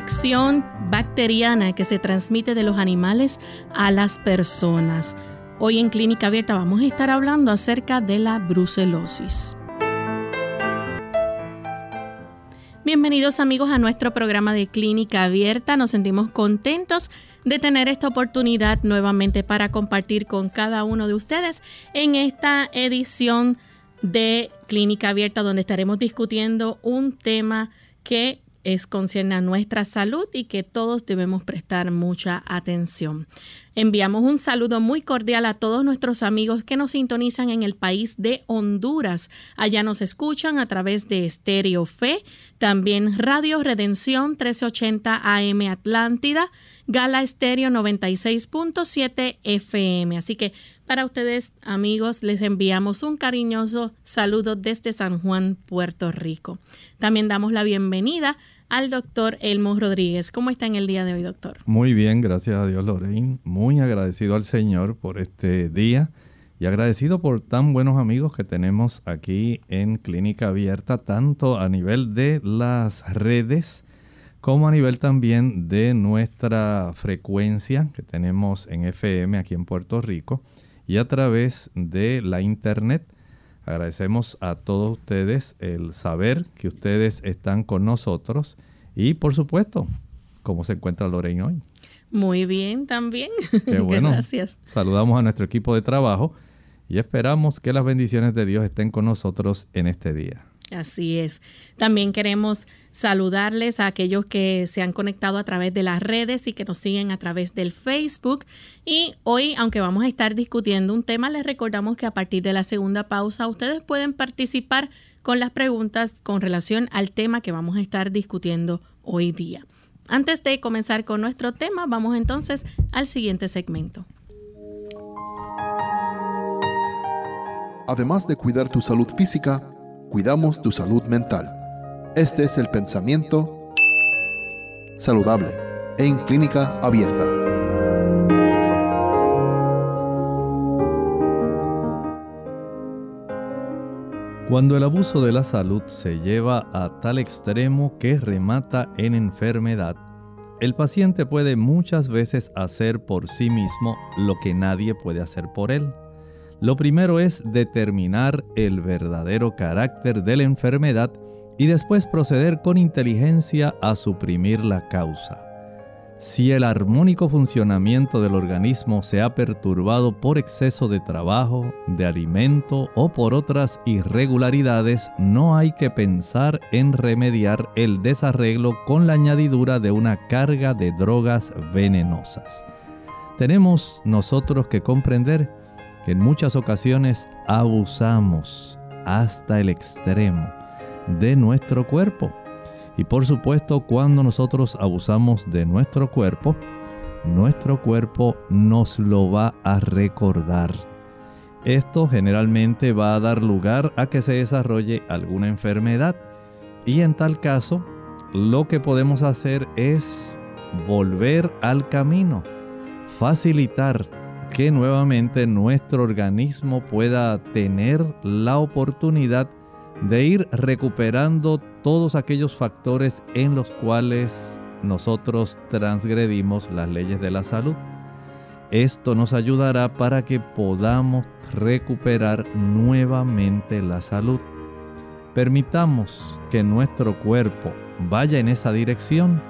Infección bacteriana que se transmite de los animales a las personas. Hoy en Clínica Abierta vamos a estar hablando acerca de la brucelosis. Bienvenidos amigos a nuestro programa de Clínica Abierta. Nos sentimos contentos de tener esta oportunidad nuevamente para compartir con cada uno de ustedes en esta edición de Clínica Abierta donde estaremos discutiendo un tema que es concierne a nuestra salud y que todos debemos prestar mucha atención. Enviamos un saludo muy cordial a todos nuestros amigos que nos sintonizan en el país de Honduras. Allá nos escuchan a través de Stereo Fe, también Radio Redención 1380 AM Atlántida, Gala Estéreo 96.7 FM. Así que para ustedes, amigos, les enviamos un cariñoso saludo desde San Juan, Puerto Rico. También damos la bienvenida al doctor Elmo Rodríguez. ¿Cómo está en el día de hoy, doctor? Muy bien, gracias a Dios, Lorraine. Muy agradecido al Señor por este día y agradecido por tan buenos amigos que tenemos aquí en Clínica Abierta, tanto a nivel de las redes como a nivel también de nuestra frecuencia que tenemos en FM aquí en Puerto Rico y a través de la internet. Agradecemos a todos ustedes el saber que ustedes están con nosotros y por supuesto, cómo se encuentra Lorraine hoy. Muy bien también. Qué bueno. Gracias. Saludamos a nuestro equipo de trabajo y esperamos que las bendiciones de Dios estén con nosotros en este día. Así es. También queremos saludarles a aquellos que se han conectado a través de las redes y que nos siguen a través del Facebook. Y hoy, aunque vamos a estar discutiendo un tema, les recordamos que a partir de la segunda pausa ustedes pueden participar con las preguntas con relación al tema que vamos a estar discutiendo hoy día. Antes de comenzar con nuestro tema, vamos entonces al siguiente segmento. Además de cuidar tu salud física, cuidamos tu salud mental. Este es el pensamiento saludable en clínica abierta. Cuando el abuso de la salud se lleva a tal extremo que remata en enfermedad, el paciente puede muchas veces hacer por sí mismo lo que nadie puede hacer por él. Lo primero es determinar el verdadero carácter de la enfermedad y después proceder con inteligencia a suprimir la causa. Si el armónico funcionamiento del organismo se ha perturbado por exceso de trabajo, de alimento o por otras irregularidades, no hay que pensar en remediar el desarreglo con la añadidura de una carga de drogas venenosas. Tenemos nosotros que comprender que en muchas ocasiones abusamos hasta el extremo de nuestro cuerpo. Y por supuesto, cuando nosotros abusamos de nuestro cuerpo, nuestro cuerpo nos lo va a recordar. Esto generalmente va a dar lugar a que se desarrolle alguna enfermedad. Y en tal caso, lo que podemos hacer es volver al camino, facilitar que nuevamente nuestro organismo pueda tener la oportunidad de ir recuperando todos aquellos factores en los cuales nosotros transgredimos las leyes de la salud. Esto nos ayudará para que podamos recuperar nuevamente la salud. Permitamos que nuestro cuerpo vaya en esa dirección.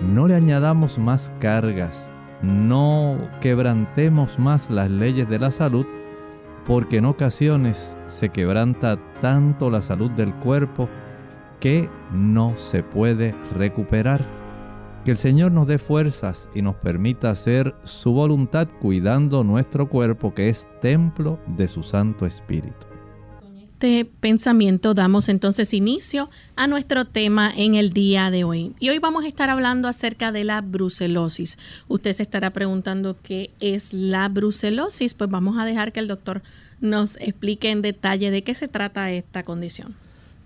No le añadamos más cargas, no quebrantemos más las leyes de la salud, porque en ocasiones se quebranta tanto la salud del cuerpo que no se puede recuperar. Que el Señor nos dé fuerzas y nos permita hacer su voluntad cuidando nuestro cuerpo que es templo de su Santo Espíritu. Este pensamiento damos entonces inicio a nuestro tema en el día de hoy. Y hoy vamos a estar hablando acerca de la brucelosis. Usted se estará preguntando qué es la brucelosis. Pues vamos a dejar que el doctor nos explique en detalle de qué se trata esta condición.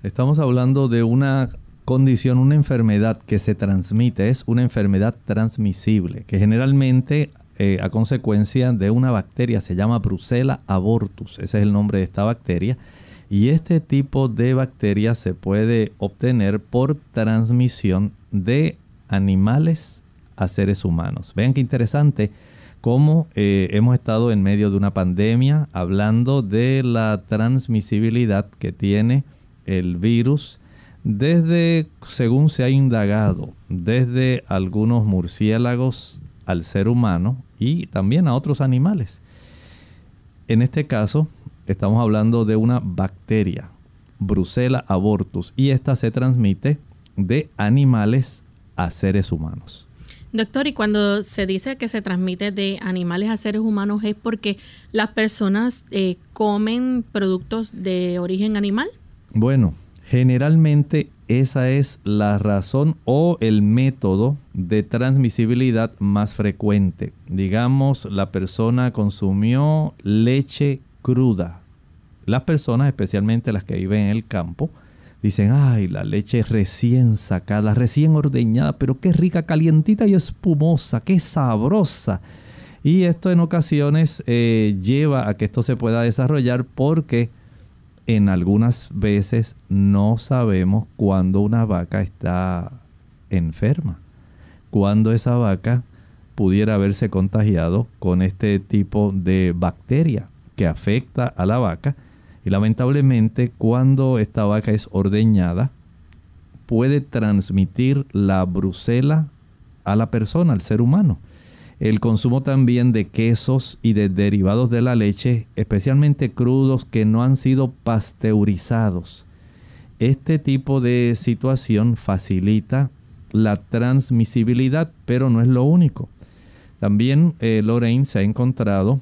Estamos hablando de una condición, una enfermedad que se transmite, es una enfermedad transmisible, que generalmente eh, a consecuencia de una bacteria se llama Brucella abortus, ese es el nombre de esta bacteria, y este tipo de bacteria se puede obtener por transmisión de animales a seres humanos. Vean qué interesante cómo eh, hemos estado en medio de una pandemia hablando de la transmisibilidad que tiene el virus desde, según se ha indagado, desde algunos murciélagos al ser humano y también a otros animales. En este caso, estamos hablando de una bacteria, Brucella abortus, y esta se transmite de animales a seres humanos. Doctor, y cuando se dice que se transmite de animales a seres humanos, ¿es porque las personas eh, comen productos de origen animal? Bueno, Generalmente esa es la razón o el método de transmisibilidad más frecuente. Digamos, la persona consumió leche cruda. Las personas, especialmente las que viven en el campo, dicen, ay, la leche recién sacada, recién ordeñada, pero qué rica, calientita y espumosa, qué sabrosa. Y esto en ocasiones eh, lleva a que esto se pueda desarrollar porque en algunas veces no sabemos cuándo una vaca está enferma, cuándo esa vaca pudiera haberse contagiado con este tipo de bacteria que afecta a la vaca y lamentablemente cuando esta vaca es ordeñada puede transmitir la brucela a la persona, al ser humano el consumo también de quesos y de derivados de la leche, especialmente crudos que no han sido pasteurizados. Este tipo de situación facilita la transmisibilidad, pero no es lo único. También eh, Lorraine se ha encontrado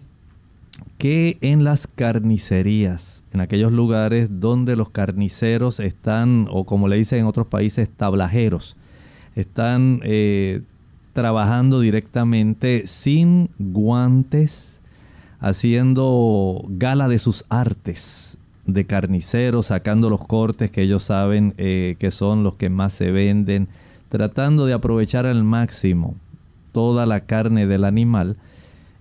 que en las carnicerías, en aquellos lugares donde los carniceros están, o como le dicen en otros países, tablajeros, están eh, trabajando directamente sin guantes, haciendo gala de sus artes de carnicero, sacando los cortes que ellos saben eh, que son los que más se venden, tratando de aprovechar al máximo toda la carne del animal.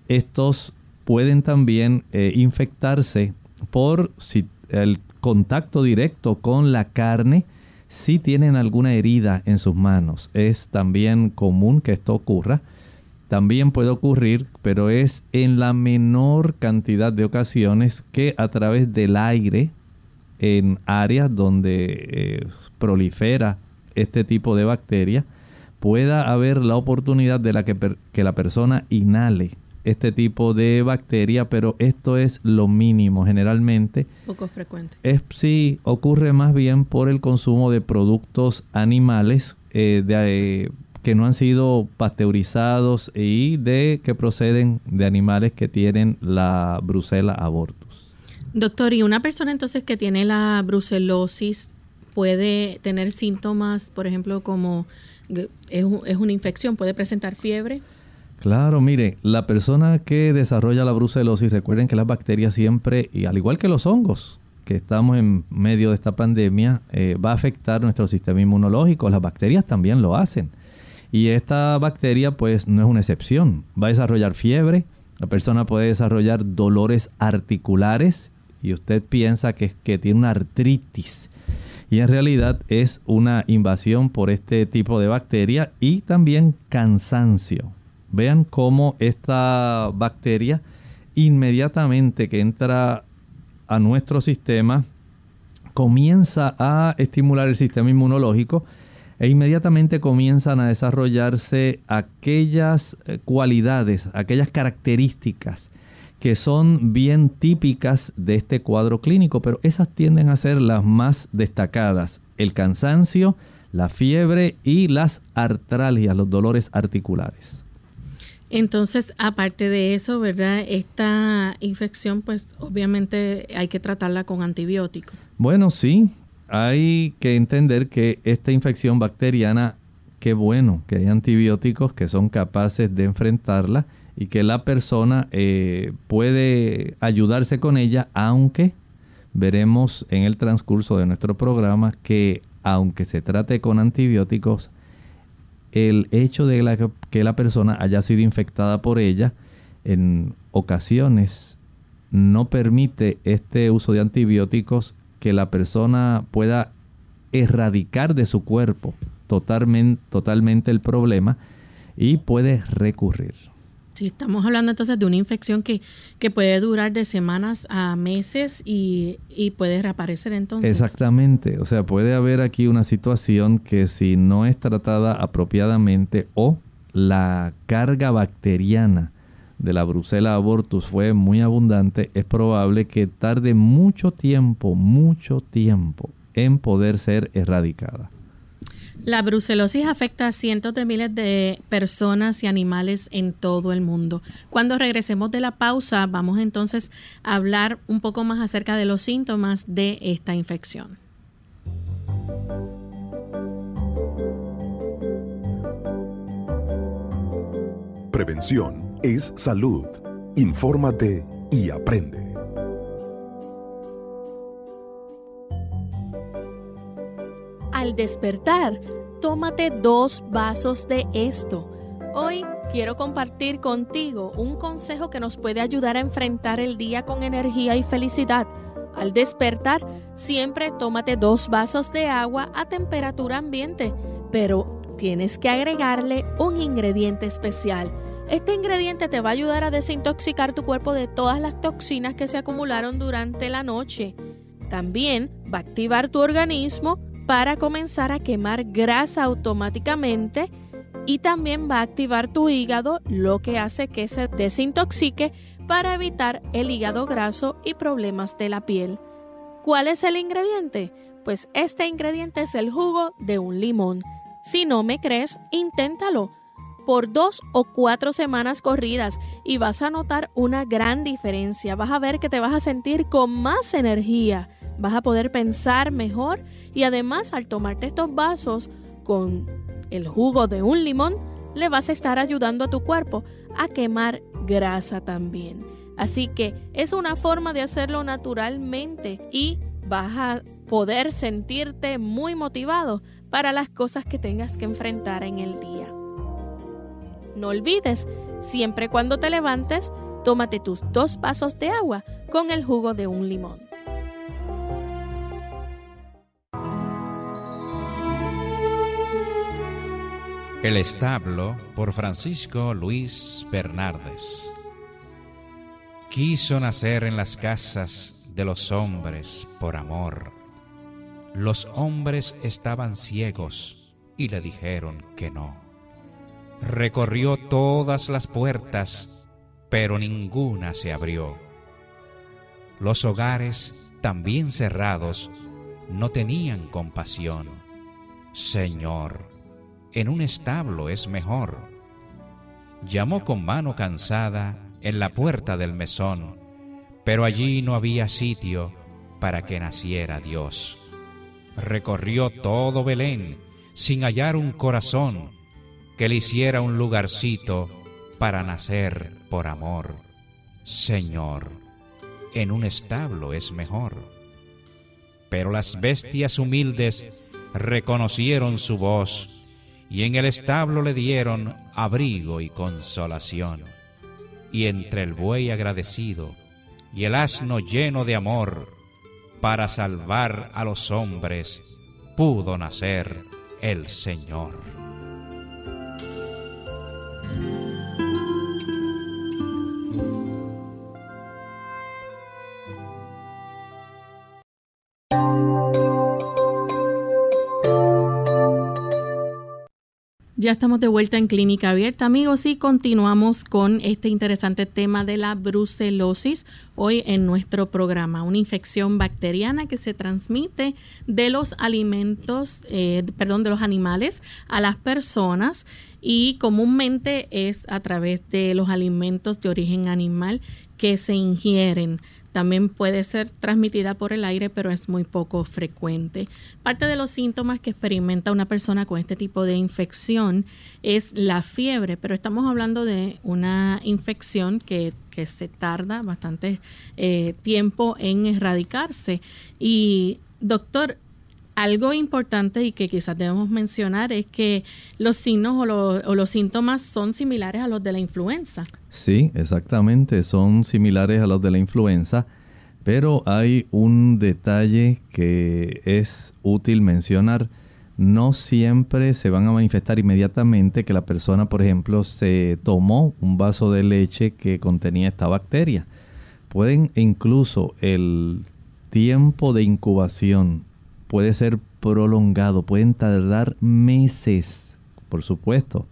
Estos pueden también eh, infectarse por si, el contacto directo con la carne si tienen alguna herida en sus manos, es también común que esto ocurra. También puede ocurrir, pero es en la menor cantidad de ocasiones que a través del aire en áreas donde eh, prolifera este tipo de bacteria, pueda haber la oportunidad de la que, que la persona inhale este tipo de bacteria, pero esto es lo mínimo generalmente. Poco frecuente. Es, sí, ocurre más bien por el consumo de productos animales eh, de, que no han sido pasteurizados y de que proceden de animales que tienen la brucela abortus. Doctor, ¿y una persona entonces que tiene la brucelosis puede tener síntomas, por ejemplo, como es, es una infección, puede presentar fiebre? Claro, mire, la persona que desarrolla la brucelosis, recuerden que las bacterias siempre, y al igual que los hongos, que estamos en medio de esta pandemia, eh, va a afectar nuestro sistema inmunológico. Las bacterias también lo hacen. Y esta bacteria pues no es una excepción. Va a desarrollar fiebre, la persona puede desarrollar dolores articulares y usted piensa que, que tiene una artritis. Y en realidad es una invasión por este tipo de bacteria y también cansancio. Vean cómo esta bacteria inmediatamente que entra a nuestro sistema comienza a estimular el sistema inmunológico e inmediatamente comienzan a desarrollarse aquellas eh, cualidades, aquellas características que son bien típicas de este cuadro clínico, pero esas tienden a ser las más destacadas. El cansancio, la fiebre y las artralgias, los dolores articulares. Entonces, aparte de eso, ¿verdad? Esta infección, pues obviamente hay que tratarla con antibióticos. Bueno, sí, hay que entender que esta infección bacteriana, qué bueno que hay antibióticos que son capaces de enfrentarla y que la persona eh, puede ayudarse con ella, aunque veremos en el transcurso de nuestro programa que aunque se trate con antibióticos, el hecho de que la persona haya sido infectada por ella en ocasiones no permite este uso de antibióticos que la persona pueda erradicar de su cuerpo totalmente, el problema y puede recurrir. Sí, estamos hablando entonces de una infección que, que puede durar de semanas a meses y, y, puede reaparecer entonces. Exactamente, o sea, puede haber aquí una situación que si no es tratada apropiadamente o la carga bacteriana de la Brucella abortus fue muy abundante, es probable que tarde mucho tiempo, mucho tiempo en poder ser erradicada. La brucelosis afecta a cientos de miles de personas y animales en todo el mundo. Cuando regresemos de la pausa, vamos entonces a hablar un poco más acerca de los síntomas de esta infección. Prevención es salud. Infórmate y aprende. Al despertar, tómate dos vasos de esto. Hoy quiero compartir contigo un consejo que nos puede ayudar a enfrentar el día con energía y felicidad. Al despertar, siempre tómate dos vasos de agua a temperatura ambiente, pero tienes que agregarle un ingrediente especial. Este ingrediente te va a ayudar a desintoxicar tu cuerpo de todas las toxinas que se acumularon durante la noche. También va a activar tu organismo para comenzar a quemar grasa automáticamente y también va a activar tu hígado, lo que hace que se desintoxique para evitar el hígado graso y problemas de la piel. ¿Cuál es el ingrediente? Pues este ingrediente es el jugo de un limón. Si no me crees, inténtalo por dos o cuatro semanas corridas y vas a notar una gran diferencia. Vas a ver que te vas a sentir con más energía vas a poder pensar mejor y además al tomarte estos vasos con el jugo de un limón, le vas a estar ayudando a tu cuerpo a quemar grasa también. Así que es una forma de hacerlo naturalmente y vas a poder sentirte muy motivado para las cosas que tengas que enfrentar en el día. No olvides, siempre cuando te levantes, tómate tus dos vasos de agua con el jugo de un limón. El establo por Francisco Luis Bernardes. Quiso nacer en las casas de los hombres por amor. Los hombres estaban ciegos y le dijeron que no. Recorrió todas las puertas, pero ninguna se abrió. Los hogares, también cerrados, no tenían compasión. Señor, en un establo es mejor. Llamó con mano cansada en la puerta del mesón, pero allí no había sitio para que naciera Dios. Recorrió todo Belén sin hallar un corazón que le hiciera un lugarcito para nacer por amor. Señor, en un establo es mejor. Pero las bestias humildes reconocieron su voz y en el establo le dieron abrigo y consolación. Y entre el buey agradecido y el asno lleno de amor, para salvar a los hombres, pudo nacer el Señor. Ya estamos de vuelta en Clínica Abierta, amigos, y continuamos con este interesante tema de la brucelosis hoy en nuestro programa, una infección bacteriana que se transmite de los alimentos, eh, perdón, de los animales a las personas y comúnmente es a través de los alimentos de origen animal que se ingieren. También puede ser transmitida por el aire, pero es muy poco frecuente. Parte de los síntomas que experimenta una persona con este tipo de infección es la fiebre, pero estamos hablando de una infección que, se tarda bastante eh, tiempo en erradicarse. Y doctor, algo importante y que quizás debemos mencionar es que los signos o, los síntomas son similares a los de la influenza. Sí, exactamente, son similares a los de la influenza, pero hay un detalle que es útil mencionar. No siempre se van a manifestar inmediatamente que la persona, por ejemplo, se tomó un vaso de leche que contenía esta bacteria. Pueden incluso el tiempo de incubación puede ser prolongado, pueden tardar meses, por supuesto.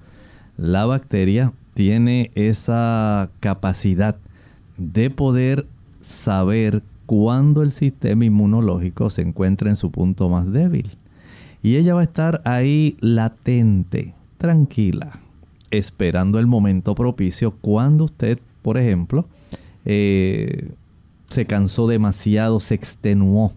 La bacteria tiene esa capacidad de poder saber cuándo el sistema inmunológico se encuentra en su punto más débil. Y ella va a estar ahí latente, tranquila, esperando el momento propicio cuando usted, por ejemplo, eh, se cansó demasiado, se extenuó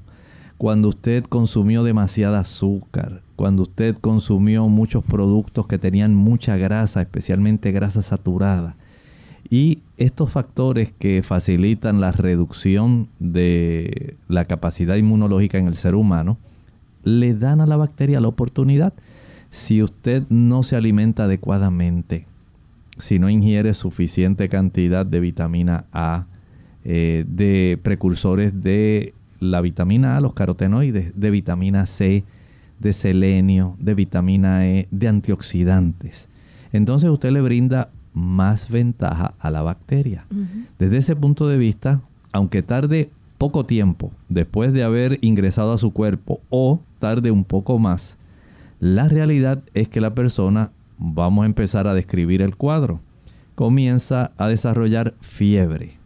cuando usted consumió demasiada azúcar, cuando usted consumió muchos productos que tenían mucha grasa, especialmente grasa saturada. Y estos factores que facilitan la reducción de la capacidad inmunológica en el ser humano, le dan a la bacteria la oportunidad. Si usted no se alimenta adecuadamente, si no ingiere suficiente cantidad de vitamina A, eh, de precursores de la vitamina A, los carotenoides, de vitamina C, de selenio, de vitamina E, de antioxidantes. Entonces usted le brinda más ventaja a la bacteria. Desde ese punto de vista, aunque tarde poco tiempo después de haber ingresado a su cuerpo o tarde un poco más, la realidad es que la persona, vamos a empezar a describir el cuadro, comienza a desarrollar fiebre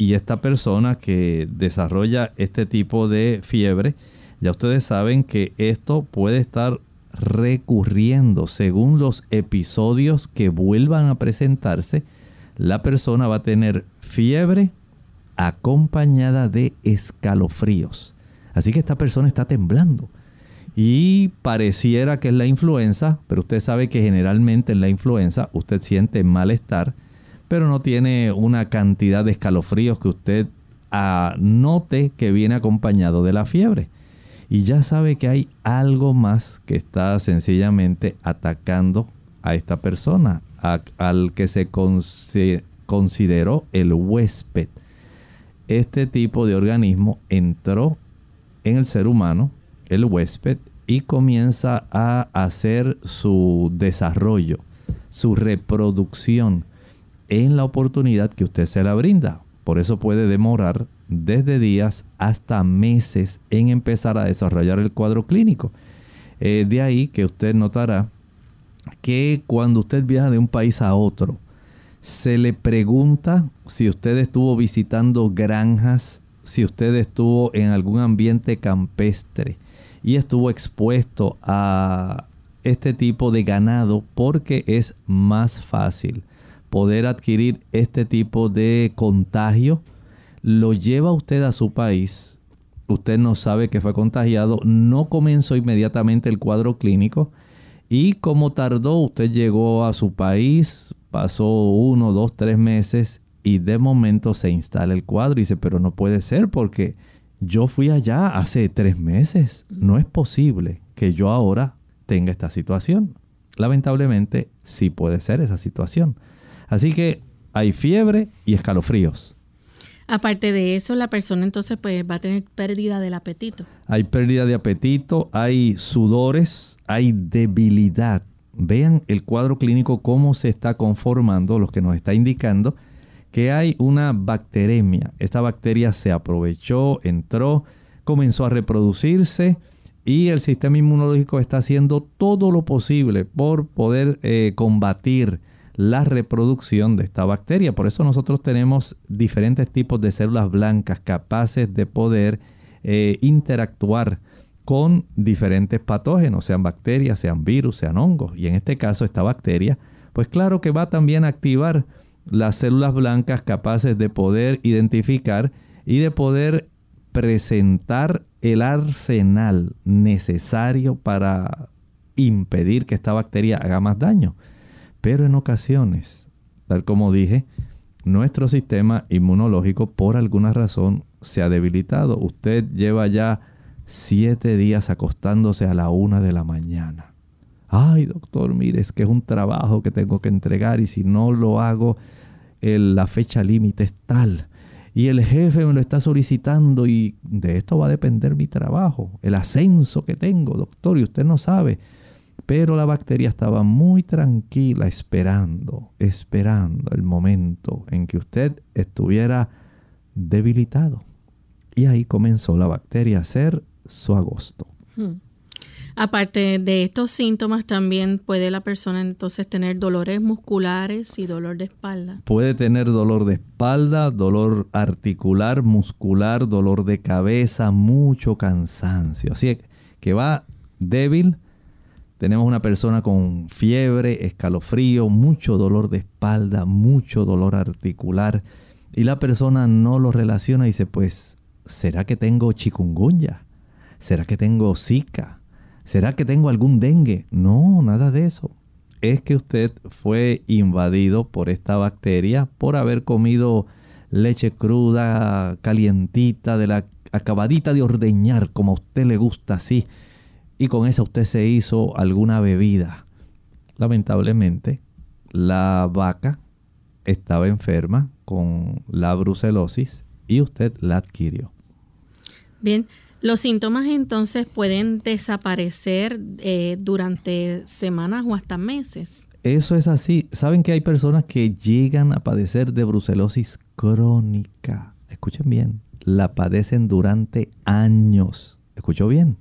y esta persona que desarrolla este tipo de fiebre, ya ustedes saben que esto puede estar recurriendo según los episodios que vuelvan a presentarse. La persona va a tener fiebre acompañada de escalofríos. Así que esta persona está temblando. Y pareciera que es la influenza, pero usted sabe que generalmente en la influenza usted siente malestar pero no tiene una cantidad de escalofríos que usted note que viene acompañado de la fiebre. Y ya sabe que hay algo más que está sencillamente atacando a esta persona, al que se consideró el huésped. Este tipo de organismo entró en el ser humano, el huésped, y comienza a hacer su desarrollo, su reproducción en la oportunidad que usted se la brinda. Por eso puede demorar desde días hasta meses en empezar a desarrollar el cuadro clínico. Eh, de ahí que usted notará que cuando usted viaja de un país a otro, se le pregunta si usted estuvo visitando granjas, si usted estuvo en algún ambiente campestre y estuvo expuesto a este tipo de ganado porque es más fácil poder adquirir este tipo de contagio, lo lleva usted a su país, usted no sabe que fue contagiado, no comenzó inmediatamente el cuadro clínico y como tardó, usted llegó a su país, pasó uno, dos, tres meses y de momento se instala el cuadro y dice, pero no puede ser porque yo fui allá hace tres meses, no es posible que yo ahora tenga esta situación. Lamentablemente sí puede ser esa situación. Así que hay fiebre y escalofríos. Aparte de eso, la persona entonces pues va a tener pérdida del apetito. Hay pérdida de apetito, hay sudores, hay debilidad. Vean el cuadro clínico cómo se está conformando, lo que nos está indicando que hay una bacteremia. Esta bacteria se aprovechó, entró, comenzó a reproducirse y el sistema inmunológico está haciendo todo lo posible por poder eh, combatir la reproducción de esta bacteria. Por eso nosotros tenemos diferentes tipos de células blancas capaces de poder eh, interactuar con diferentes patógenos, sean bacterias, sean virus, sean hongos. Y en este caso esta bacteria, pues claro que va también a activar las células blancas capaces de poder identificar y de poder presentar el arsenal necesario para impedir que esta bacteria haga más daño. Pero en ocasiones, tal como dije, nuestro sistema inmunológico por alguna razón se ha debilitado. Usted lleva ya siete días acostándose a la una de la mañana. Ay, doctor, mire, es que es un trabajo que tengo que entregar y si no lo hago, la fecha límite es tal. Y el jefe me lo está solicitando y de esto va a depender mi trabajo, el ascenso que tengo, doctor, y usted no sabe. Pero la bacteria estaba muy tranquila esperando, esperando el momento en que usted estuviera debilitado. Y ahí comenzó la bacteria a hacer su agosto. Hmm. Aparte de estos síntomas, también puede la persona entonces tener dolores musculares y dolor de espalda. Puede tener dolor de espalda, dolor articular, muscular, dolor de cabeza, mucho cansancio. Así que va débil. Tenemos una persona con fiebre, escalofrío, mucho dolor de espalda, mucho dolor articular. Y la persona no lo relaciona y dice, pues, ¿será que tengo chikungunya? ¿Será que tengo zika? ¿Será que tengo algún dengue? No, nada de eso. Es que usted fue invadido por esta bacteria por haber comido leche cruda, calientita, de la acabadita de ordeñar, como a usted le gusta así. Y con esa usted se hizo alguna bebida. Lamentablemente, la vaca estaba enferma con la brucelosis y usted la adquirió. Bien, los síntomas entonces pueden desaparecer eh, durante semanas o hasta meses. Eso es así. Saben que hay personas que llegan a padecer de brucelosis crónica. Escuchen bien, la padecen durante años. ¿Escuchó bien?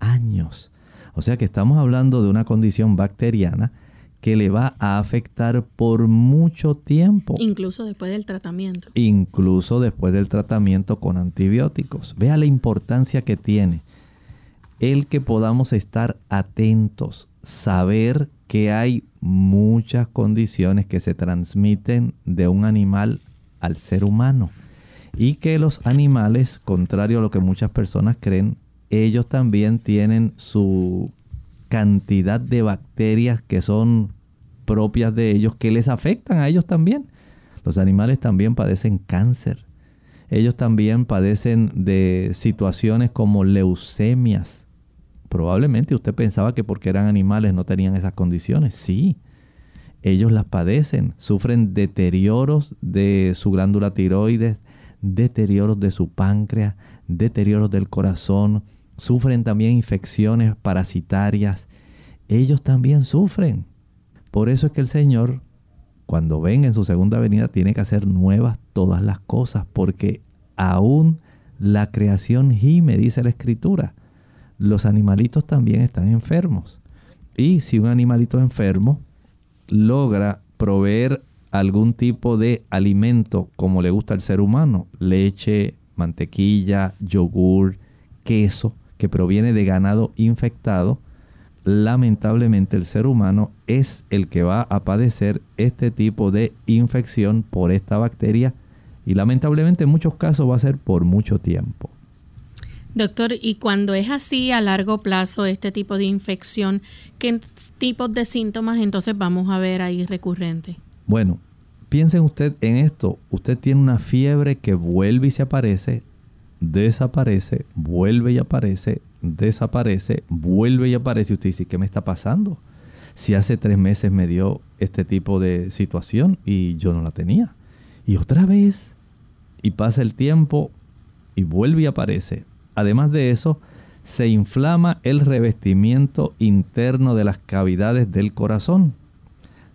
Años. O sea que estamos hablando de una condición bacteriana que le va a afectar por mucho tiempo. Incluso después del tratamiento. Incluso después del tratamiento con antibióticos. Vea la importancia que tiene el que podamos estar atentos, saber que hay muchas condiciones que se transmiten de un animal al ser humano y que los animales, contrario a lo que muchas personas creen, ellos también tienen su cantidad de bacterias que son propias de ellos que les afectan a ellos también. Los animales también padecen cáncer. Ellos también padecen de situaciones como leucemias. Probablemente usted pensaba que porque eran animales no tenían esas condiciones. Sí, ellos las padecen. Sufren deterioros de su glándula tiroides, deterioros de su páncreas, deterioros del corazón. Sufren también infecciones parasitarias. Ellos también sufren. Por eso es que el Señor, cuando venga en su segunda venida, tiene que hacer nuevas todas las cosas, porque aún la creación gime, dice la Escritura. Los animalitos también están enfermos. Y si un animalito enfermo logra proveer algún tipo de alimento como le gusta al ser humano, leche, mantequilla, yogur, queso, que proviene de ganado infectado, lamentablemente el ser humano es el que va a padecer este tipo de infección por esta bacteria y lamentablemente en muchos casos va a ser por mucho tiempo. Doctor, y cuando es así a largo plazo este tipo de infección, ¿qué tipos de síntomas entonces vamos a ver ahí recurrente? Bueno, piensen usted en esto. Usted tiene una fiebre que vuelve y se aparece, desaparece, vuelve y aparece, desaparece, vuelve y aparece. Usted dice, ¿qué me está pasando? Si hace tres meses me dio este tipo de situación y yo no la tenía. Y otra vez, y pasa el tiempo y vuelve y aparece. Además de eso, se inflama el revestimiento interno de las cavidades del corazón.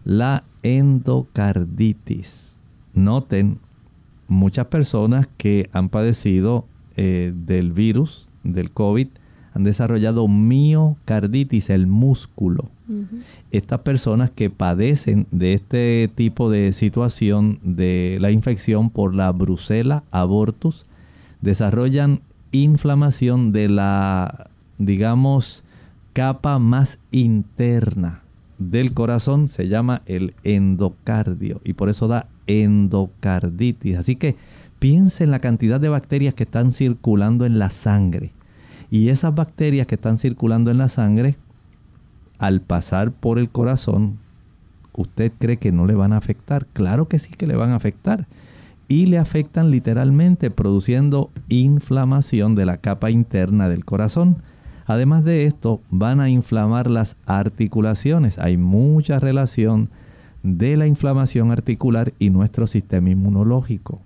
La endocarditis. Noten, muchas personas que han padecido eh, del virus, del COVID, han desarrollado miocarditis, el músculo. Estas personas que padecen de este tipo de situación de la infección por la brucela abortus desarrollan inflamación de la, digamos, capa más interna del corazón, se llama el endocardio y por eso da endocarditis. Así que piense en la cantidad de bacterias que están circulando en la sangre. Y esas bacterias que están circulando en la sangre, al pasar por el corazón, ¿usted cree que no le van a afectar? Claro que sí que le van a afectar. Y le afectan literalmente produciendo inflamación de la capa interna del corazón. Además de esto, van a inflamar las articulaciones. Hay mucha relación de la inflamación articular y nuestro sistema inmunológico.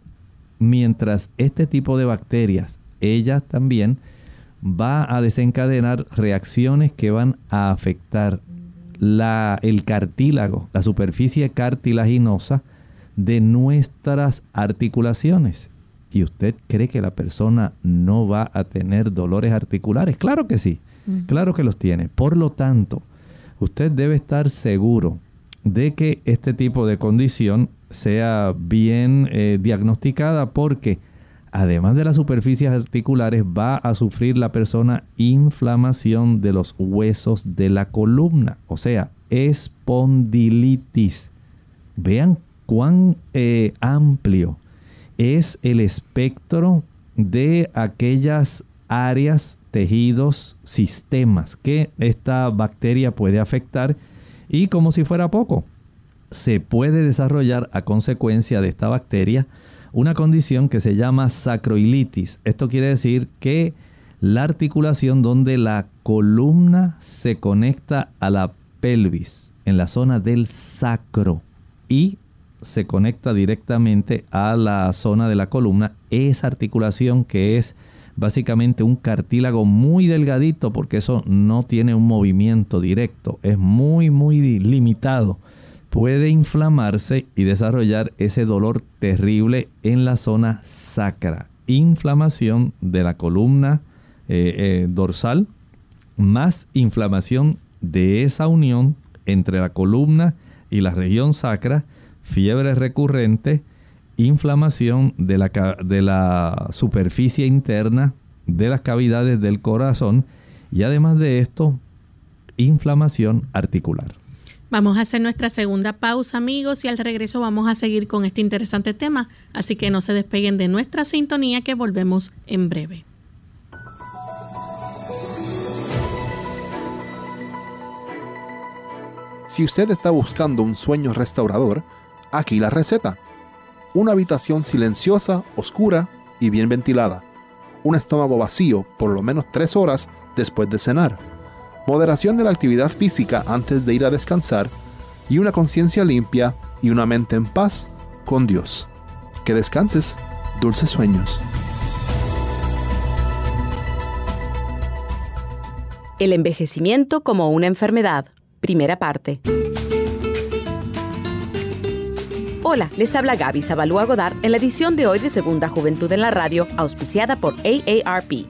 Mientras este tipo de bacterias, ellas también va a desencadenar reacciones que van a afectar la, el cartílago, la superficie cartilaginosa de nuestras articulaciones. ¿Y usted cree que la persona no va a tener dolores articulares? Claro que sí, claro que los tiene. Por lo tanto, usted debe estar seguro de que este tipo de condición sea bien eh, diagnosticada porque además de las superficies articulares, va a sufrir la persona inflamación de los huesos de la columna, o sea, espondilitis. Vean cuán eh, amplio es el espectro de aquellas áreas, tejidos, sistemas que esta bacteria puede afectar y como si fuera poco, se puede desarrollar a consecuencia de esta bacteria una condición que se llama sacroilitis. Esto quiere decir que la articulación donde la columna se conecta a la pelvis, en la zona del sacro, y se conecta directamente a la zona de la columna, esa articulación que es básicamente un cartílago muy delgadito porque eso no tiene un movimiento directo, es muy muy limitado puede inflamarse y desarrollar ese dolor terrible en la zona sacra. Inflamación de la columna eh, eh, dorsal más inflamación de esa unión entre la columna y la región sacra, fiebre recurrente, inflamación de la, de la superficie interna de las cavidades del corazón y además de esto, inflamación articular. Vamos a hacer nuestra segunda pausa, amigos, y al regreso vamos a seguir con este interesante tema, así que no se despeguen de nuestra sintonía que volvemos en breve. Si usted está buscando un sueño restaurador, aquí la receta. Una habitación silenciosa, oscura y bien ventilada. Un estómago vacío por lo menos tres horas después de cenar moderación de la actividad física antes de ir a descansar y una conciencia limpia y una mente en paz con Dios. Que descanses, dulces sueños. El envejecimiento como una enfermedad. Primera parte. Hola, les habla Gaby Zabalúa Godard en la edición de hoy de Segunda Juventud en la Radio, auspiciada por AARP.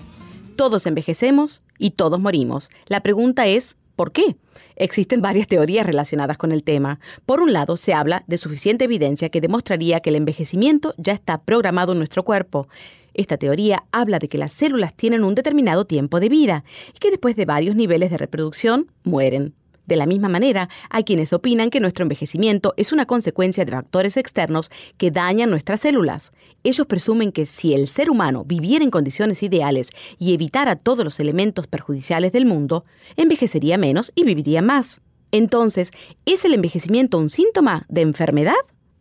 Todos envejecemos y todos morimos. La pregunta es, ¿por qué? Existen varias teorías relacionadas con el tema. Por un lado, se habla de suficiente evidencia que demostraría que el envejecimiento ya está programado en nuestro cuerpo. Esta teoría habla de que las células tienen un determinado tiempo de vida y que después de varios niveles de reproducción mueren. De la misma manera, hay quienes opinan que nuestro envejecimiento es una consecuencia de factores externos que dañan nuestras células. Ellos presumen que si el ser humano viviera en condiciones ideales y evitara todos los elementos perjudiciales del mundo, envejecería menos y viviría más. Entonces, ¿es el envejecimiento un síntoma de enfermedad?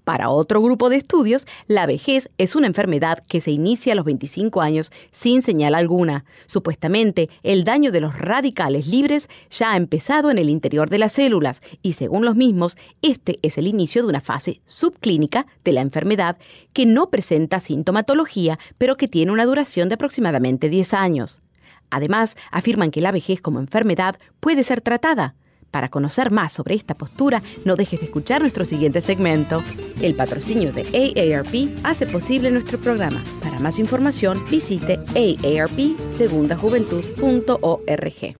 Para otro grupo de estudios, la vejez es una enfermedad que se inicia a los 25 años sin señal alguna. Supuestamente, el daño de los radicales libres ya ha empezado en el interior de las células y según los mismos, este es el inicio de una fase subclínica de la enfermedad que no presenta sintomatología, pero que tiene una duración de aproximadamente 10 años. Además, afirman que la vejez como enfermedad puede ser tratada Para conocer más sobre esta postura, no dejes de escuchar nuestro siguiente segmento. El patrocinio de AARP hace posible nuestro programa. Para más información, visite aarpsegundajuventud.org.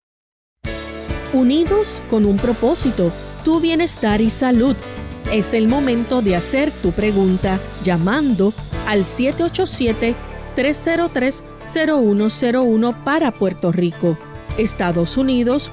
Unidos con un propósito, tu bienestar y salud. Es el momento de hacer tu pregunta llamando al 787-303-0101 para Puerto Rico, Estados Unidos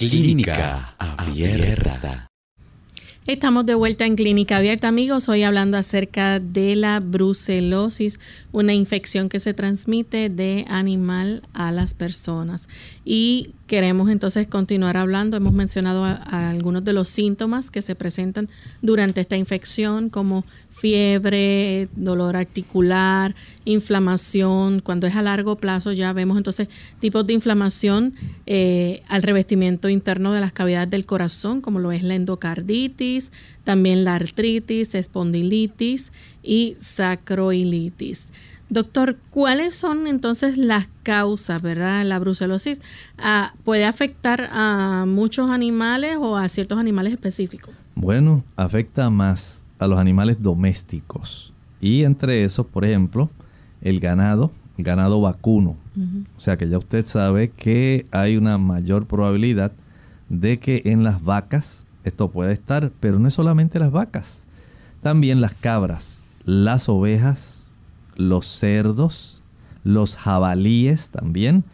Clínica Abierta. Estamos de vuelta en Clínica Abierta, amigos. Hoy hablando acerca de la brucelosis, una infección que se transmite de animal a las personas. Y queremos entonces continuar hablando. Hemos mencionado algunos de los síntomas que se presentan durante esta infección, como fiebre, dolor articular, inflamación. Cuando es a largo plazo ya vemos entonces tipos de inflamación eh, al revestimiento interno de las cavidades del corazón, como lo es la endocarditis, también la artritis, espondilitis y sacroilitis. Doctor, ¿cuáles son entonces las causas, verdad? La brucelosis ah, puede afectar a muchos animales o a ciertos animales específicos. Bueno, afecta más a los animales domésticos. Y entre esos, por ejemplo, el ganado, el ganado vacuno. O sea que ya usted sabe que hay una mayor probabilidad de que en las vacas esto pueda estar, pero no es solamente las vacas, también las cabras, las ovejas, los cerdos, los jabalíes también.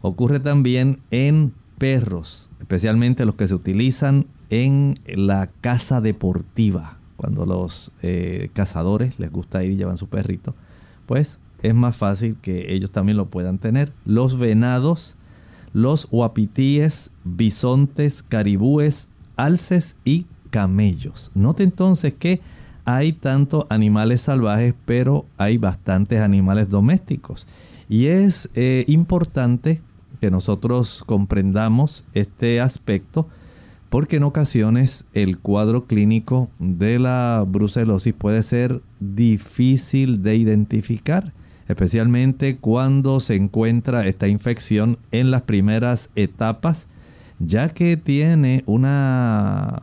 Ocurre también en perros, especialmente los que se utilizan en la casa deportiva cuando los eh, cazadores les gusta ir y llevan su perrito, pues es más fácil que ellos también lo puedan tener. Los venados, los huapitíes, bisontes, caribúes, alces y camellos. Note entonces que hay tanto animales salvajes, pero hay bastantes animales domésticos. Y es eh, importante que nosotros comprendamos este aspecto porque en ocasiones el cuadro clínico de la brucelosis puede ser difícil de identificar, especialmente cuando se encuentra esta infección en las primeras etapas, ya que tiene una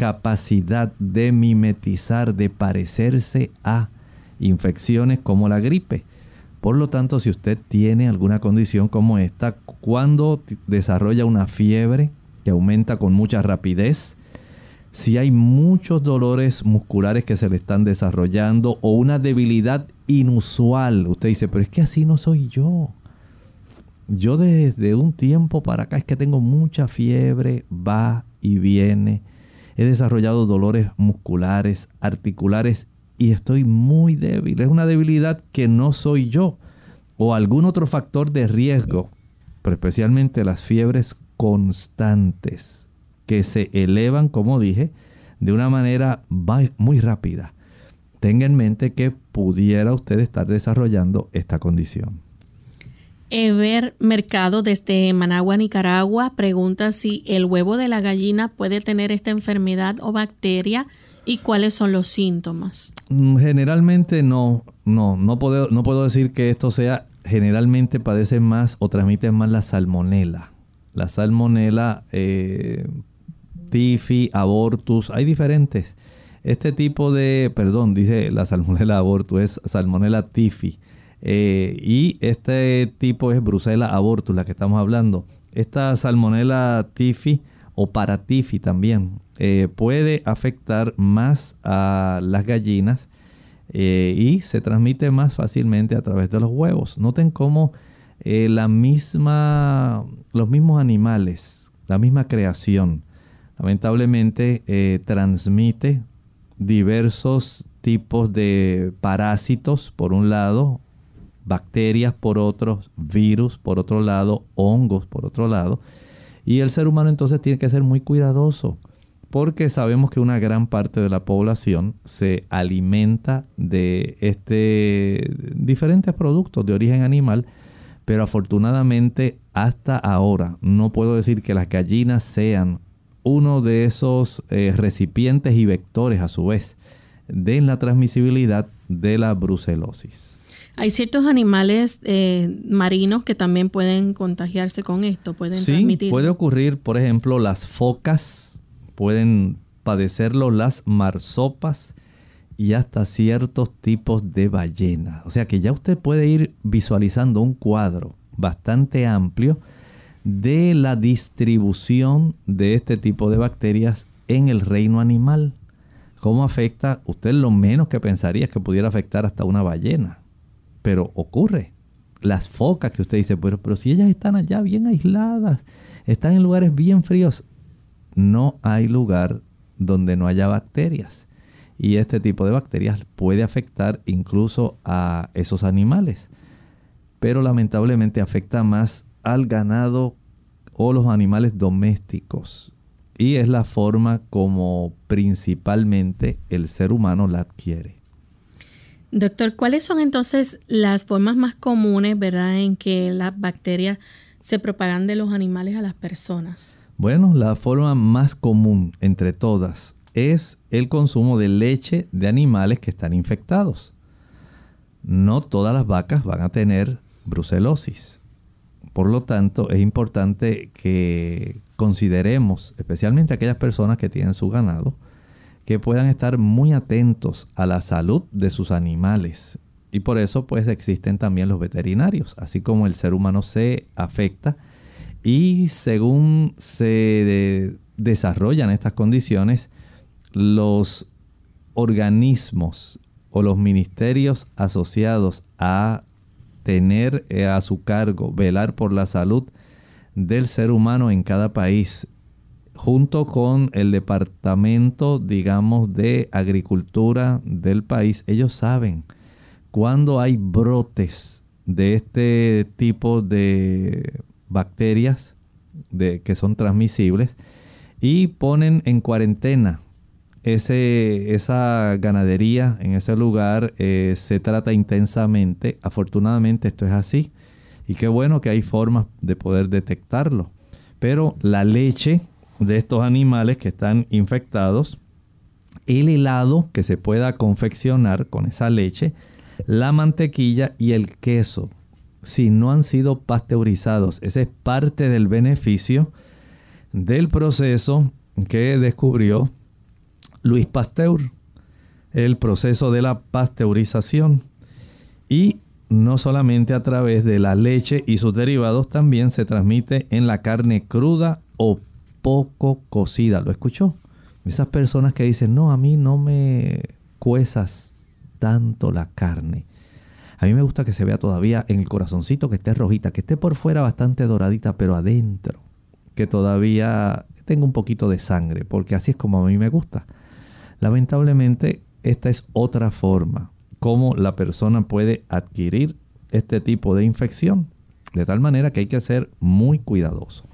capacidad de mimetizar, de parecerse a infecciones como la gripe. Por lo tanto, si usted tiene alguna condición como esta, cuando desarrolla una fiebre, que aumenta con mucha rapidez, si hay muchos dolores musculares que se le están desarrollando o una debilidad inusual, usted dice, pero es que así no soy yo. Yo desde un tiempo para acá es que tengo mucha fiebre, va y viene. He desarrollado dolores musculares, articulares y estoy muy débil. Es una debilidad que no soy yo. O algún otro factor de riesgo, pero especialmente las fiebres constantes que se elevan, como dije, de una manera muy rápida. Tenga en mente que pudiera usted estar desarrollando esta condición. Ever Mercado desde Managua, Nicaragua, pregunta si el huevo de la gallina puede tener esta enfermedad o bacteria y cuáles son los síntomas. Mm, generalmente no, no, no puedo, no puedo decir que esto sea, generalmente padecen más o transmiten más la salmonela la salmonela eh, tifi, abortus, hay diferentes. Este tipo de, perdón, dice la salmonella abortus, es salmonella tifi. Eh, y este tipo es Brucella abortus, la que estamos hablando. Esta salmonella tifi o paratifi también eh, puede afectar más a las gallinas eh, y se transmite más fácilmente a través de los huevos. Noten cómo la misma, los mismos animales, la misma creación, lamentablemente transmite diversos tipos de parásitos por un lado, bacterias por otro, virus por otro lado, hongos por otro lado. Y el ser humano entonces tiene que ser muy cuidadoso porque sabemos que una gran parte de la población se alimenta de este diferentes productos de origen animal, pero afortunadamente hasta ahora no puedo decir que las gallinas sean uno de esos eh, recipientes y vectores a su vez de la transmisibilidad de la brucelosis. Hay ciertos animales eh, marinos que también pueden contagiarse con esto, pueden sí, puede ocurrir, por ejemplo, las focas pueden padecerlo, las marsopas y hasta ciertos tipos de ballenas. O sea que ya usted puede ir visualizando un cuadro bastante amplio de la distribución de este tipo de bacterias en el reino animal. ¿Cómo afecta? Usted lo menos que pensaría es que pudiera afectar hasta una ballena. Pero ocurre. Las focas que usted dice, pero, pero si ellas están allá bien aisladas, están en lugares bien fríos, no hay lugar donde no haya bacterias. Y este tipo de bacterias puede afectar incluso a esos animales. Pero lamentablemente afecta más al ganado o los animales domésticos. Y es la forma como principalmente el ser humano la adquiere. Doctor, ¿cuáles son entonces las formas más comunes, verdad, en que las bacterias se propagan de los animales a las personas? Bueno, la forma más común entre todas es el consumo de leche de animales que están infectados. No todas las vacas van a tener brucelosis. Por lo tanto, es importante que consideremos, especialmente aquellas personas que tienen su ganado, que puedan estar muy atentos a la salud de sus animales. Y por eso pues existen también los veterinarios, así como el ser humano se afecta y según se desarrollan estas condiciones, los organismos o los ministerios asociados a tener eh, a su cargo velar por la salud del ser humano en cada país, junto con el departamento, digamos, de agricultura del país, ellos saben cuando hay brotes de este tipo de bacterias de, que son transmisibles y ponen en cuarentena ese, esa ganadería en ese lugar eh, se trata intensamente. Afortunadamente esto es así. Y qué bueno que hay formas de poder detectarlo. Pero la leche de estos animales que están infectados, el helado que se pueda confeccionar con esa leche, la mantequilla y el queso, si no han sido pasteurizados, ese es parte del beneficio del proceso que descubrió Luis Pasteur, el proceso de la pasteurización. Y no solamente a través de la leche y sus derivados, también se transmite en la carne cruda o poco cocida. ¿Lo escuchó? Esas personas que dicen, no, a mí no me cuezas tanto la carne. A mí me gusta que se vea todavía en el corazoncito que esté rojita, que esté por fuera bastante doradita, pero adentro, que todavía tenga un poquito de sangre, porque así es como a mí me gusta. Lamentablemente, esta es otra forma como la persona puede adquirir este tipo de infección. De tal manera que hay que ser muy cuidadoso.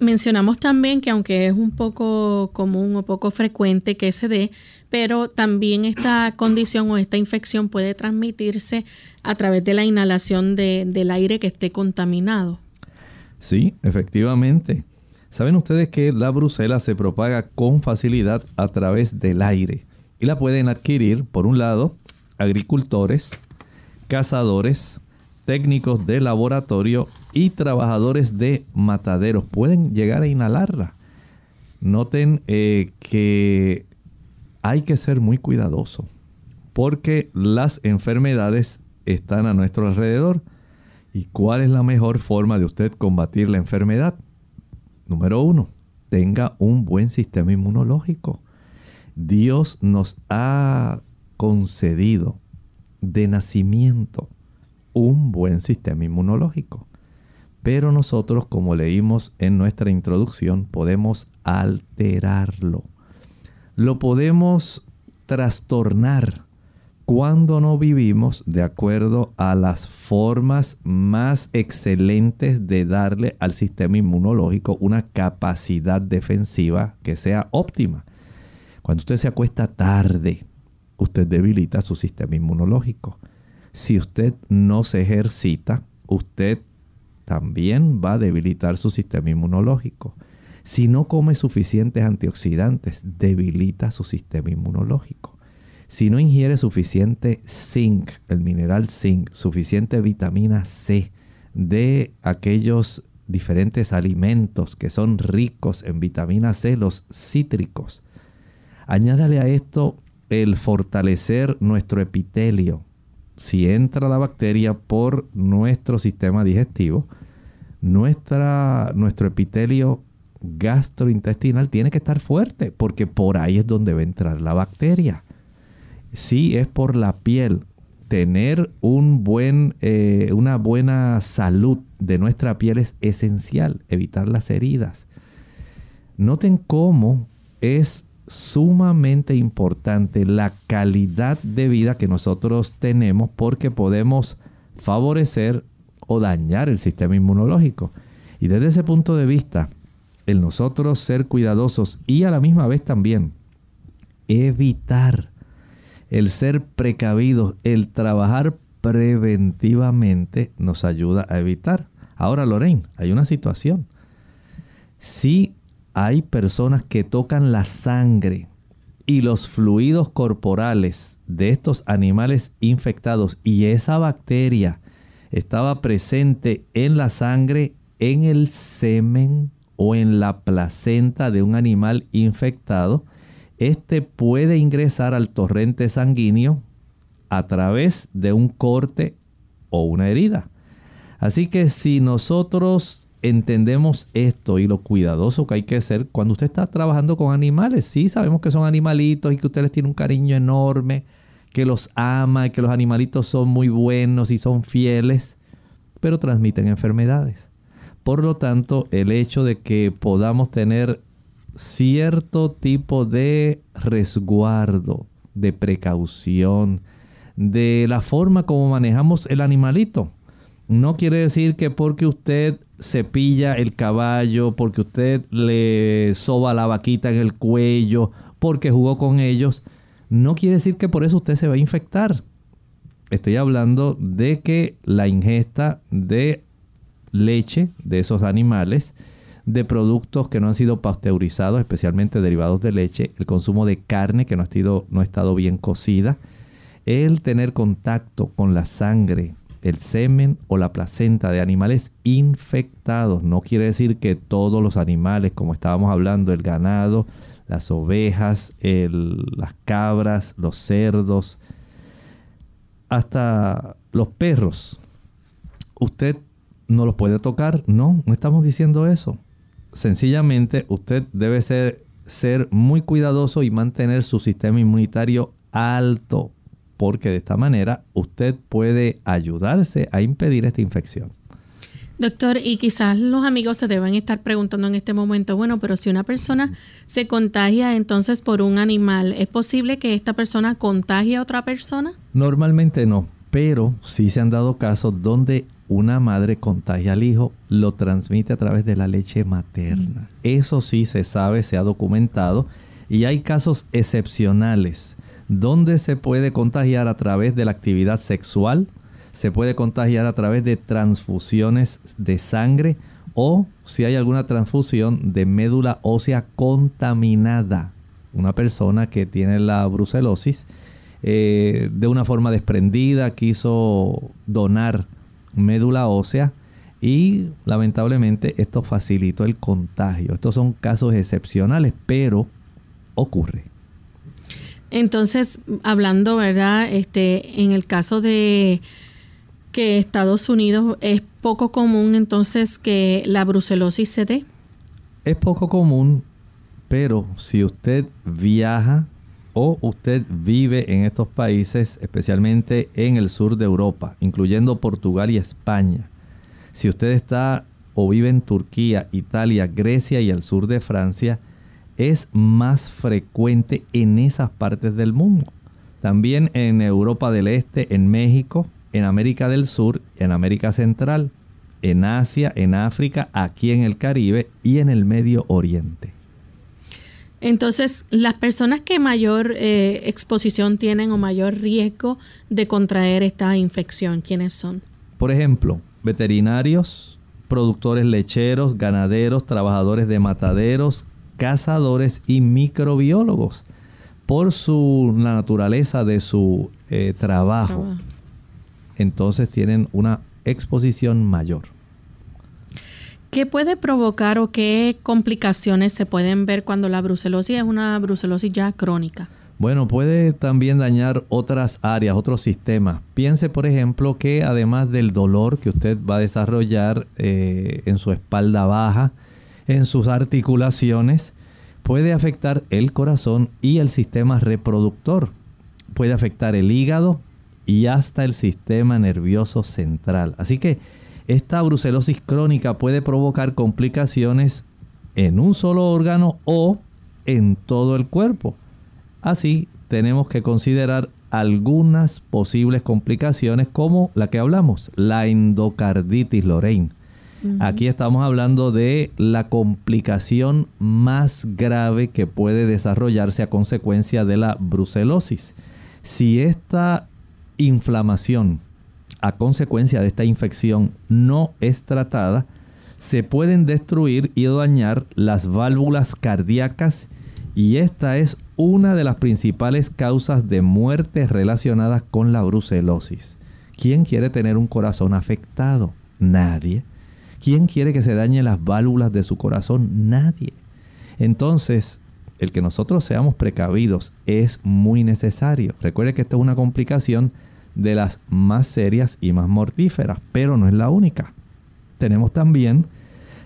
Mencionamos también que aunque es un poco común o poco frecuente que se dé, pero también esta condición o esta infección puede transmitirse a través de la inhalación del aire que esté contaminado. Sí, efectivamente. Saben ustedes que la brucela se propaga con facilidad a través del aire y la pueden adquirir, por un lado, agricultores, cazadores, técnicos de laboratorio y trabajadores de mataderos. Pueden llegar a inhalarla. Noten eh, que hay que ser muy cuidadoso porque las enfermedades están a nuestro alrededor. ¿Y cuál es la mejor forma de usted combatir la enfermedad? Número uno, tenga un buen sistema inmunológico. Dios nos ha concedido de nacimiento un buen sistema inmunológico. Pero nosotros, como leímos en nuestra introducción, podemos alterarlo. Lo podemos trastornar cuando no vivimos de acuerdo a las formas más excelentes de darle al sistema inmunológico una capacidad defensiva que sea óptima. Cuando usted se acuesta tarde, usted debilita su sistema inmunológico. Si usted no se ejercita, usted también va a debilitar su sistema inmunológico. Si no come suficientes antioxidantes, debilita su sistema inmunológico. Si no ingiere suficiente zinc, el mineral zinc, suficiente vitamina C de aquellos diferentes alimentos que son ricos en vitamina C, los cítricos. Añádale a esto el fortalecer nuestro epitelio. Si entra la bacteria por nuestro sistema digestivo, nuestra, nuestro epitelio gastrointestinal tiene que estar fuerte porque por ahí es donde va a entrar la bacteria si es por la piel. Tener un buen, eh, una buena salud de nuestra piel es esencial, evitar las heridas. Noten cómo es sumamente importante la calidad de vida que nosotros tenemos porque podemos favorecer o dañar el sistema inmunológico. Y desde ese punto de vista, el nosotros ser cuidadosos y a la misma vez también evitar el ser precavidos, el trabajar preventivamente nos ayuda a evitar. Ahora, Lorraine, hay una situación. Si hay personas que tocan la sangre y los fluidos corporales de estos animales infectados y esa bacteria estaba presente en la sangre, en el semen o en la placenta de un animal infectado, este puede ingresar al torrente sanguíneo a través de un corte o una herida. Así que si nosotros entendemos esto y lo cuidadoso que hay que ser cuando usted está trabajando con animales, sí sabemos que son animalitos y que usted les tiene un cariño enorme, que los ama y que los animalitos son muy buenos y son fieles, pero transmiten enfermedades. Por lo tanto, el hecho de que podamos tener cierto tipo de resguardo, de precaución, de la forma como manejamos el animalito. No quiere decir que porque usted cepilla el caballo, porque usted le soba la vaquita en el cuello, porque jugó con ellos, no quiere decir que por eso usted se va a infectar. Estoy hablando de que la ingesta de leche de esos animales de productos que no han sido pasteurizados, especialmente derivados de leche, el consumo de carne que no ha, estado, no ha estado bien cocida, el tener contacto con la sangre, el semen o la placenta de animales infectados. No quiere decir que todos los animales, como estábamos hablando, el ganado, las ovejas, las cabras, los cerdos, hasta los perros, usted no los puede tocar. No, no estamos diciendo eso sencillamente usted debe ser, ser muy cuidadoso y mantener su sistema inmunitario alto, porque de esta manera usted puede ayudarse a impedir esta infección. Doctor, y quizás los amigos se deben estar preguntando en este momento, bueno, pero si una persona se contagia entonces por un animal, ¿es posible que esta persona contagie a otra persona? Normalmente no, pero sí se han dado casos donde una madre contagia al hijo, lo transmite a través de la leche materna. Mm. Eso sí se sabe, se ha documentado y hay casos excepcionales donde se puede contagiar a través de la actividad sexual, se puede contagiar a través de transfusiones de sangre o si hay alguna transfusión de médula ósea contaminada. Una persona que tiene la brucelosis eh, de una forma desprendida quiso donar médula ósea, y lamentablemente esto facilitó el contagio. Estos son casos excepcionales, pero ocurre. Entonces, hablando, ¿verdad? Este, en el caso de que Estados Unidos es poco común entonces que la brucelosis se dé. Es poco común, pero si usted viaja o usted vive en estos países, especialmente en el sur de Europa, incluyendo Portugal y España, si usted está o vive en Turquía, Italia, Grecia y el sur de Francia, es más frecuente en esas partes del mundo. También en Europa del Este, en México, en América del Sur, en América Central, en Asia, en África, aquí en el Caribe y en el Medio Oriente. Entonces, las personas que mayor eh, exposición tienen o mayor riesgo de contraer esta infección, ¿quiénes son? Por ejemplo, veterinarios, productores lecheros, ganaderos, trabajadores de mataderos, cazadores y microbiólogos, por su, la naturaleza de su eh, trabajo. Entonces tienen una exposición mayor. ¿Qué puede provocar o qué complicaciones se pueden ver cuando la brucelosis es una brucelosis ya crónica? Bueno, puede también dañar otras áreas, otros sistemas. Piense, por ejemplo, que además del dolor que usted va a desarrollar eh, en su espalda baja, en sus articulaciones, puede afectar el corazón y el sistema reproductor. Puede afectar el hígado y hasta el sistema nervioso central. Así que esta brucelosis crónica puede provocar complicaciones en un solo órgano o en todo el cuerpo. Así tenemos que considerar algunas posibles complicaciones como la que hablamos, la endocarditis Lorraine. Aquí estamos hablando de la complicación más grave que puede desarrollarse a consecuencia de la brucelosis. Si esta inflamación a consecuencia de esta infección no es tratada, se pueden destruir y dañar las válvulas cardíacas y esta es una de las principales causas de muerte relacionadas con la brucelosis. ¿Quién quiere tener un corazón afectado? Nadie. ¿Quién quiere que se dañen las válvulas de su corazón? Nadie. Entonces, el que nosotros seamos precavidos es muy necesario. Recuerde que esto es una complicación de las más serias y más mortíferas, pero no es la única. Tenemos también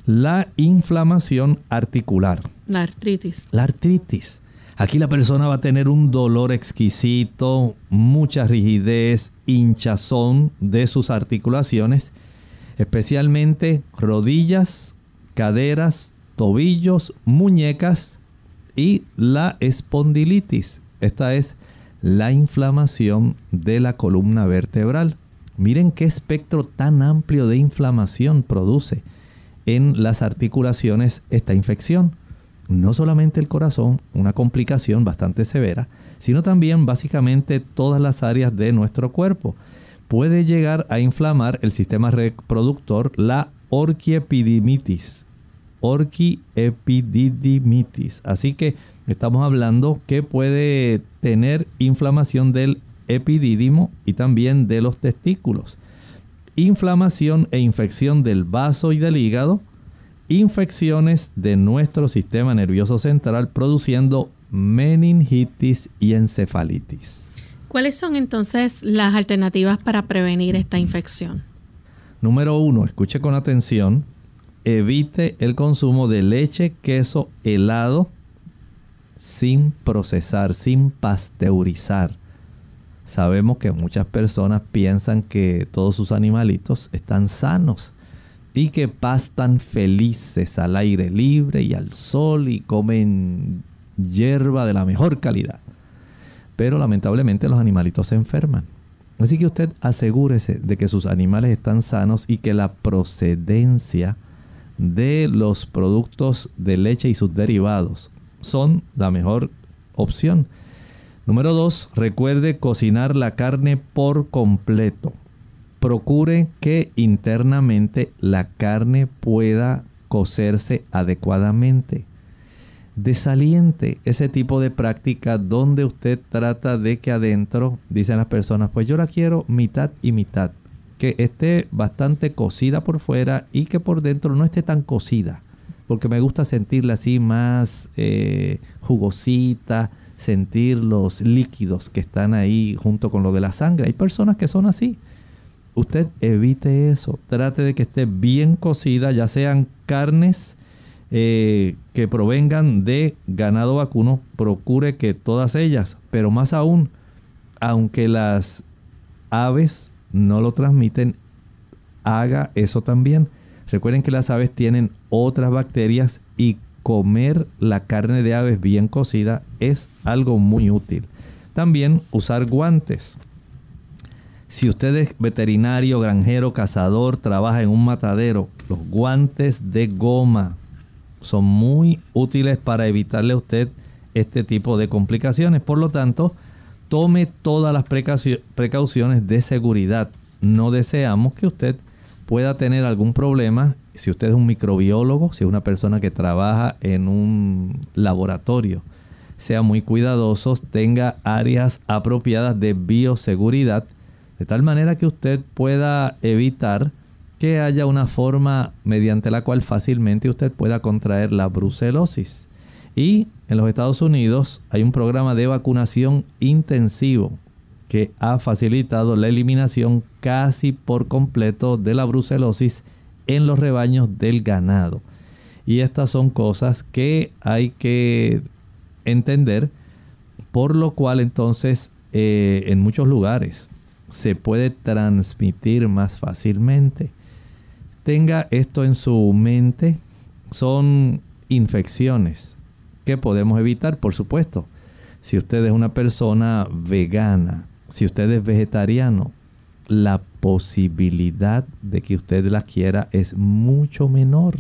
la inflamación articular. La artritis. La artritis. Aquí la persona va a tener un dolor exquisito, mucha rigidez, hinchazón de sus articulaciones, especialmente rodillas, caderas, tobillos, muñecas y la espondilitis. Esta es la inflamación de la columna vertebral. Miren qué espectro tan amplio de inflamación produce en las articulaciones esta infección. No solamente el corazón, una complicación bastante severa, sino también básicamente todas las áreas de nuestro cuerpo. Puede llegar a inflamar el sistema reproductor, la orquiepidimitis. Orquiepididimitis. Así que Estamos hablando que puede tener inflamación del epidídimo y también de los testículos. Inflamación e infección del vaso y del hígado. Infecciones de nuestro sistema nervioso central produciendo meningitis y encefalitis. ¿Cuáles son entonces las alternativas para prevenir esta infección? Número uno, escuche con atención, evite el consumo de leche, queso, helado, sin procesar, sin pasteurizar. Sabemos que muchas personas piensan que todos sus animalitos están sanos y que pastan felices al aire libre y al sol y comen hierba de la mejor calidad. Pero lamentablemente los animalitos se enferman. Así que usted asegúrese de que sus animales están sanos y que la procedencia de los productos de leche y sus derivados son la mejor opción. Número dos, recuerde cocinar la carne por completo. Procure que internamente la carne pueda cocerse adecuadamente. Desaliente ese tipo de práctica donde usted trata de que adentro, dicen las personas, pues yo la quiero mitad y mitad. que esté bastante cocida por fuera y que por dentro no esté tan cocida. Porque me gusta sentirla así más eh, jugosita, sentir los líquidos que están ahí junto con lo de la sangre. Hay personas que son así. Usted evite eso. Trate de que esté bien cocida, ya sean carnes eh, que provengan de ganado vacuno. Procure que todas ellas, pero más aún, aunque las aves no lo transmiten, haga eso también. Recuerden que las aves tienen otras bacterias y comer la carne de aves bien cocida es algo muy útil. También usar guantes. Si usted es veterinario, granjero, cazador, trabaja en un matadero, los guantes de goma son muy útiles para evitarle a usted este tipo de complicaciones. Por lo tanto, tome todas las precauciones de seguridad. No deseamos que usted pueda tener algún problema si usted es un microbiólogo, si es una persona que trabaja en un laboratorio. Sea muy cuidadoso, tenga áreas apropiadas de bioseguridad, de tal manera que usted pueda evitar que haya una forma mediante la cual fácilmente usted pueda contraer la brucelosis. Y en los Estados Unidos hay un programa de vacunación intensivo que ha facilitado la eliminación casi por completo de la brucelosis en los rebaños del ganado. Y estas son cosas que hay que entender, por lo cual entonces eh, en muchos lugares se puede transmitir más fácilmente. Tenga esto en su mente, son infecciones que podemos evitar, por supuesto. Si usted es una persona vegana, si usted es vegetariano, la posibilidad de que usted la quiera es mucho menor.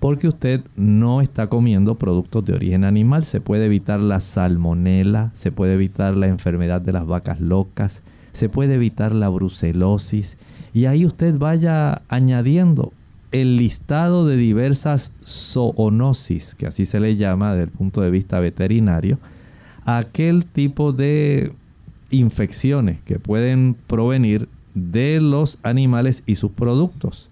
Porque usted no está comiendo productos de origen animal. Se puede evitar la salmonela, se puede evitar la enfermedad de las vacas locas, se puede evitar la brucelosis. Y ahí usted vaya añadiendo el listado de diversas zoonosis, que así se le llama desde el punto de vista veterinario, aquel tipo de infecciones que pueden provenir de los animales y sus productos.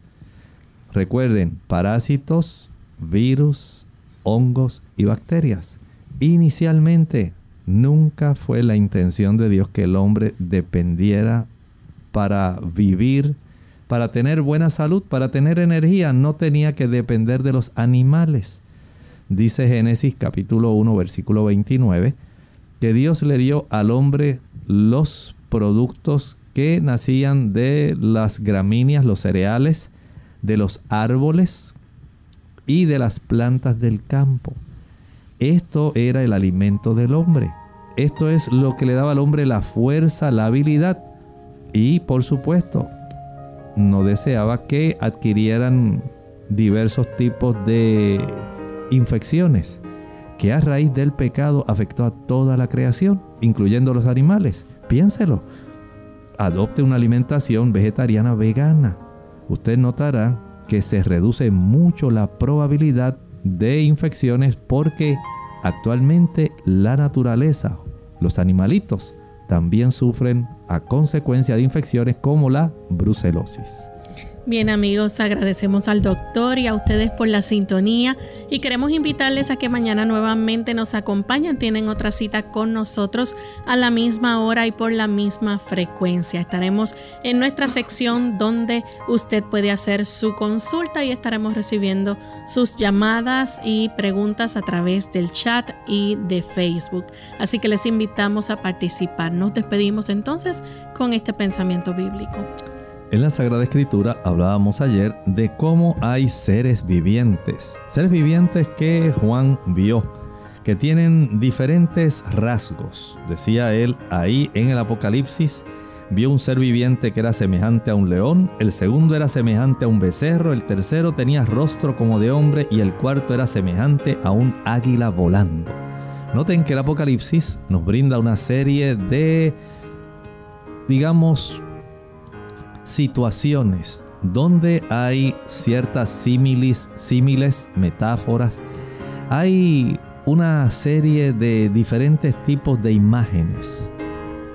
Recuerden, parásitos, virus, hongos y bacterias. Inicialmente, nunca fue la intención de Dios que el hombre dependiera para vivir para tener buena salud, para tener energía, no tenía que depender de los animales. Dice Génesis capítulo 1 versículo 29 que Dios le dio al hombre los productos que nacían de las gramíneas, los cereales, de los árboles y de las plantas del campo. Esto era el alimento del hombre. Esto es lo que le daba al hombre la fuerza, la habilidad y por supuesto no deseaba que adquirieran diversos tipos de infecciones que a raíz del pecado afectó a toda la creación, incluyendo los animales. Piénselo. Adopte una alimentación vegetariana vegana. Usted notará que se reduce mucho la probabilidad de infecciones porque actualmente la naturaleza, los animalitos, también sufren a consecuencia de infecciones como la brucelosis. Bien amigos, agradecemos al doctor y a ustedes por la sintonía y queremos invitarles a que mañana nuevamente nos acompañen. Tienen otra cita con nosotros a la misma hora y por la misma frecuencia. Estaremos en nuestra sección donde usted puede hacer su consulta y estaremos recibiendo sus llamadas y preguntas a través del chat y de Facebook. Así que les invitamos a participar. Nos despedimos entonces con este pensamiento bíblico. En la Sagrada Escritura hablábamos ayer de cómo hay seres vivientes, seres vivientes que Juan vio, que tienen diferentes rasgos. Decía él ahí en el Apocalipsis, vio un ser viviente que era semejante a un león, el segundo era semejante a un becerro, el tercero tenía rostro como de hombre y el cuarto era semejante a un águila volando. Noten que el Apocalipsis nos brinda una serie de, digamos, situaciones donde hay ciertas símiles, símiles, metáforas. Hay una serie de diferentes tipos de imágenes.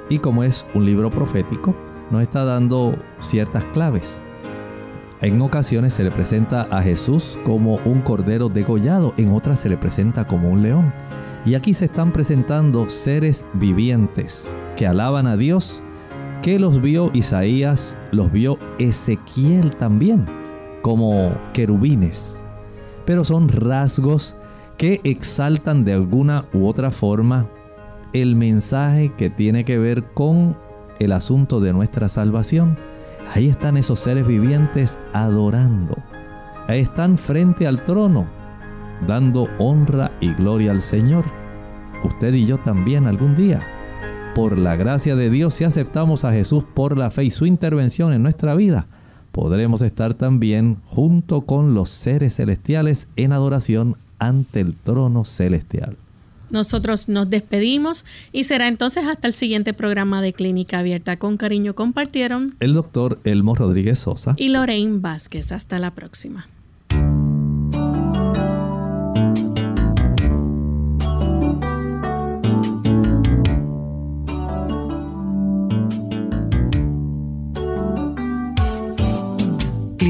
Y como es un libro profético, nos está dando ciertas claves. En ocasiones se le presenta a Jesús como un cordero degollado, en otras se le presenta como un león. Y aquí se están presentando seres vivientes que alaban a Dios, que los vio Isaías, los vio Ezequiel también, como querubines. Pero son rasgos que exaltan de alguna u otra forma el mensaje que tiene que ver con el asunto de nuestra salvación. Ahí están esos seres vivientes adorando. Ahí están frente al trono, dando honra y gloria al Señor. Usted y yo también algún día. Por la gracia de Dios, si aceptamos a Jesús por la fe y su intervención en nuestra vida, podremos estar también junto con los seres celestiales en adoración ante el trono celestial. Nosotros nos despedimos y será entonces hasta el siguiente programa de Clínica Abierta. Con cariño compartieron el doctor Elmo Rodríguez Sosa y Lorraine Vázquez. Hasta la próxima.